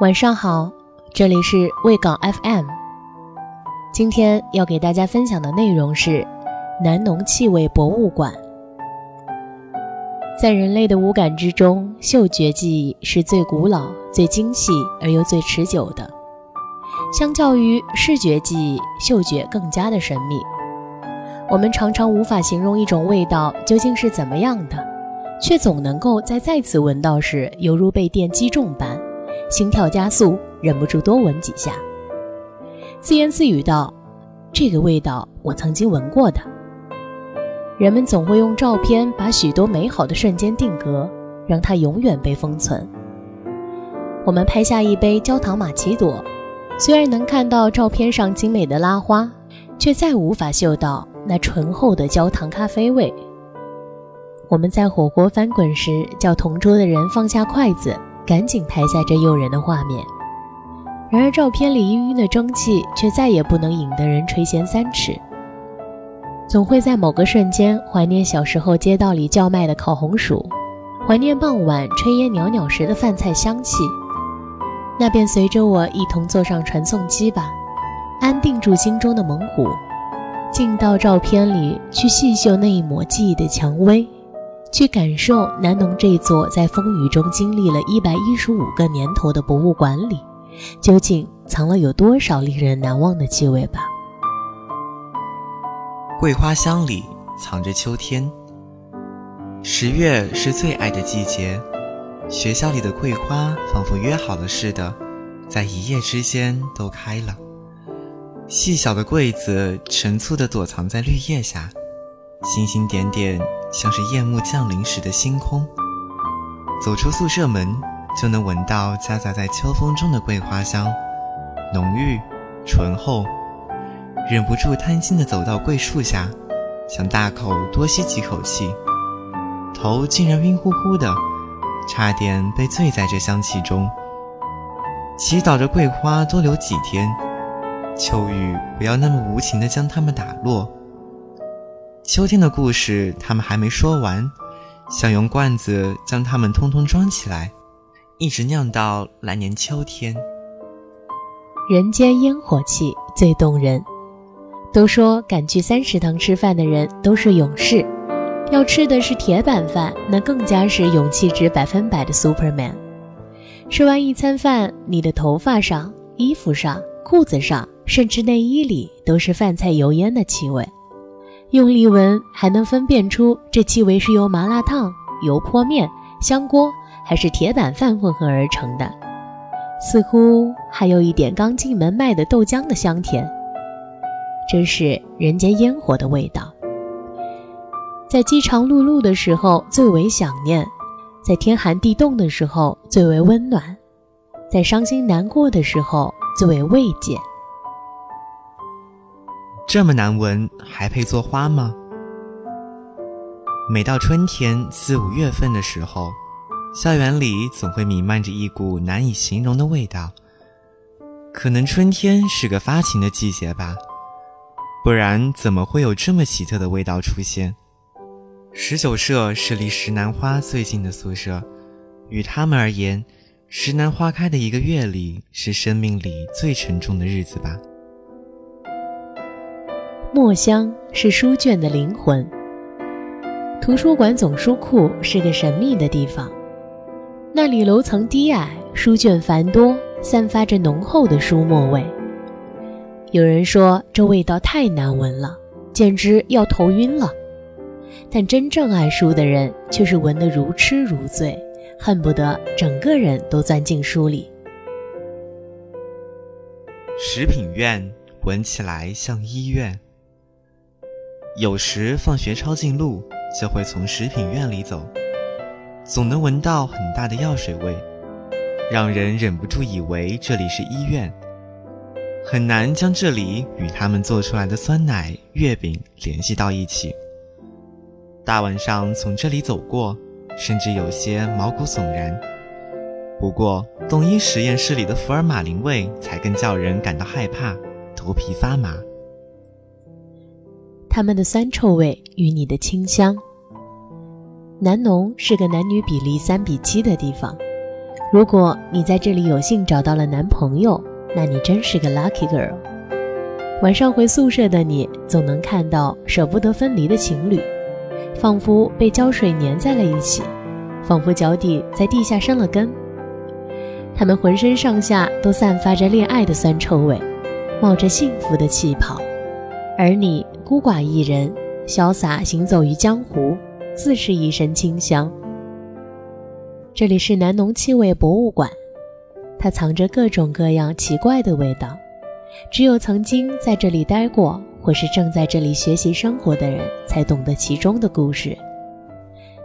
晚上好，这里是卫港 FM。今天要给大家分享的内容是南农气味博物馆。在人类的五感之中，嗅觉记忆是最古老、最精细而又最持久的。相较于视觉记忆，嗅觉更加的神秘。我们常常无法形容一种味道究竟是怎么样的，却总能够在再次闻到时，犹如被电击中般。心跳加速，忍不住多闻几下，自言自语道：“这个味道我曾经闻过的。”人们总会用照片把许多美好的瞬间定格，让它永远被封存。我们拍下一杯焦糖玛奇朵，虽然能看到照片上精美的拉花，却再无法嗅到那醇厚的焦糖咖啡味。我们在火锅翻滚时，叫同桌的人放下筷子。赶紧拍下这诱人的画面。然而，照片里氤氲的蒸汽却再也不能引得人垂涎三尺。总会在某个瞬间怀念小时候街道里叫卖的烤红薯，怀念傍晚炊烟袅袅时的饭菜香气。那便随着我一同坐上传送机吧，安定住心中的猛虎，进到照片里去细嗅那一抹记忆的蔷薇。去感受南农这座在风雨中经历了一百一十五个年头的博物馆里，究竟藏了有多少令人难忘的气味吧。桂花香里藏着秋天。十月是最爱的季节，学校里的桂花仿佛约好了似的，在一夜之间都开了。细小的桂子陈簇地躲藏在绿叶下，星星点点。像是夜幕降临时的星空，走出宿舍门就能闻到夹杂在秋风中的桂花香，浓郁醇厚，忍不住贪心地走到桂树下，想大口多吸几口气，头竟然晕乎乎的，差点被醉在这香气中。祈祷着桂花多留几天，秋雨不要那么无情地将它们打落。秋天的故事，他们还没说完，想用罐子将它们通通装起来，一直酿到来年秋天。人间烟火气最动人，都说敢去三食堂吃饭的人都是勇士，要吃的是铁板饭，那更加是勇气值百分百的 Superman。吃完一餐饭，你的头发上、衣服上、裤子上，甚至内衣里，都是饭菜油烟的气味。用力闻，还能分辨出这气味是由麻辣烫、油泼面、香锅还是铁板饭混合而成的，似乎还有一点刚进门卖的豆浆的香甜。真是人间烟火的味道。在饥肠辘辘的时候最为想念，在天寒地冻的时候最为温暖，在伤心难过的时候最为慰藉。这么难闻，还配做花吗？每到春天四五月份的时候，校园里总会弥漫着一股难以形容的味道。可能春天是个发情的季节吧，不然怎么会有这么奇特的味道出现？十九社是离石楠花最近的宿舍，与他们而言，石楠花开的一个月里是生命里最沉重的日子吧。墨香是书卷的灵魂。图书馆总书库是个神秘的地方，那里楼层低矮，书卷繁多，散发着浓厚的书墨味。有人说这味道太难闻了，简直要头晕了。但真正爱书的人却是闻得如痴如醉，恨不得整个人都钻进书里。食品院闻起来像医院。有时放学抄近路，就会从食品院里走，总能闻到很大的药水味，让人忍不住以为这里是医院。很难将这里与他们做出来的酸奶、月饼联系到一起。大晚上从这里走过，甚至有些毛骨悚然。不过，动医实验室里的福尔马林味才更叫人感到害怕，头皮发麻。他们的酸臭味与你的清香。南农是个男女比例三比七的地方，如果你在这里有幸找到了男朋友，那你真是个 lucky girl。晚上回宿舍的你，总能看到舍不得分离的情侣，仿佛被胶水粘在了一起，仿佛脚底在地下生了根。他们浑身上下都散发着恋爱的酸臭味，冒着幸福的气泡，而你孤寡一人，潇洒行走于江湖，自是一身清香。这里是南农气味博物馆，它藏着各种各样奇怪的味道，只有曾经在这里待过或是正在这里学习生活的人才懂得其中的故事。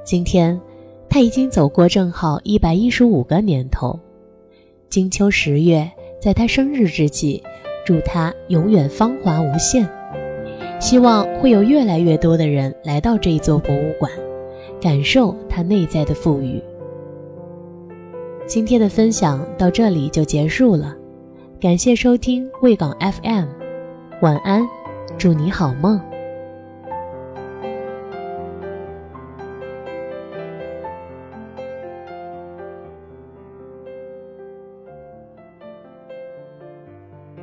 今天，他已经走过正好一百一十五个年头。金秋十月，在他生日之际，祝他永远芳华无限。希望会有越来越多的人来到这一座博物馆，感受它内在的富裕。今天的分享到这里就结束了，感谢收听卫港 FM，晚安，祝你好梦。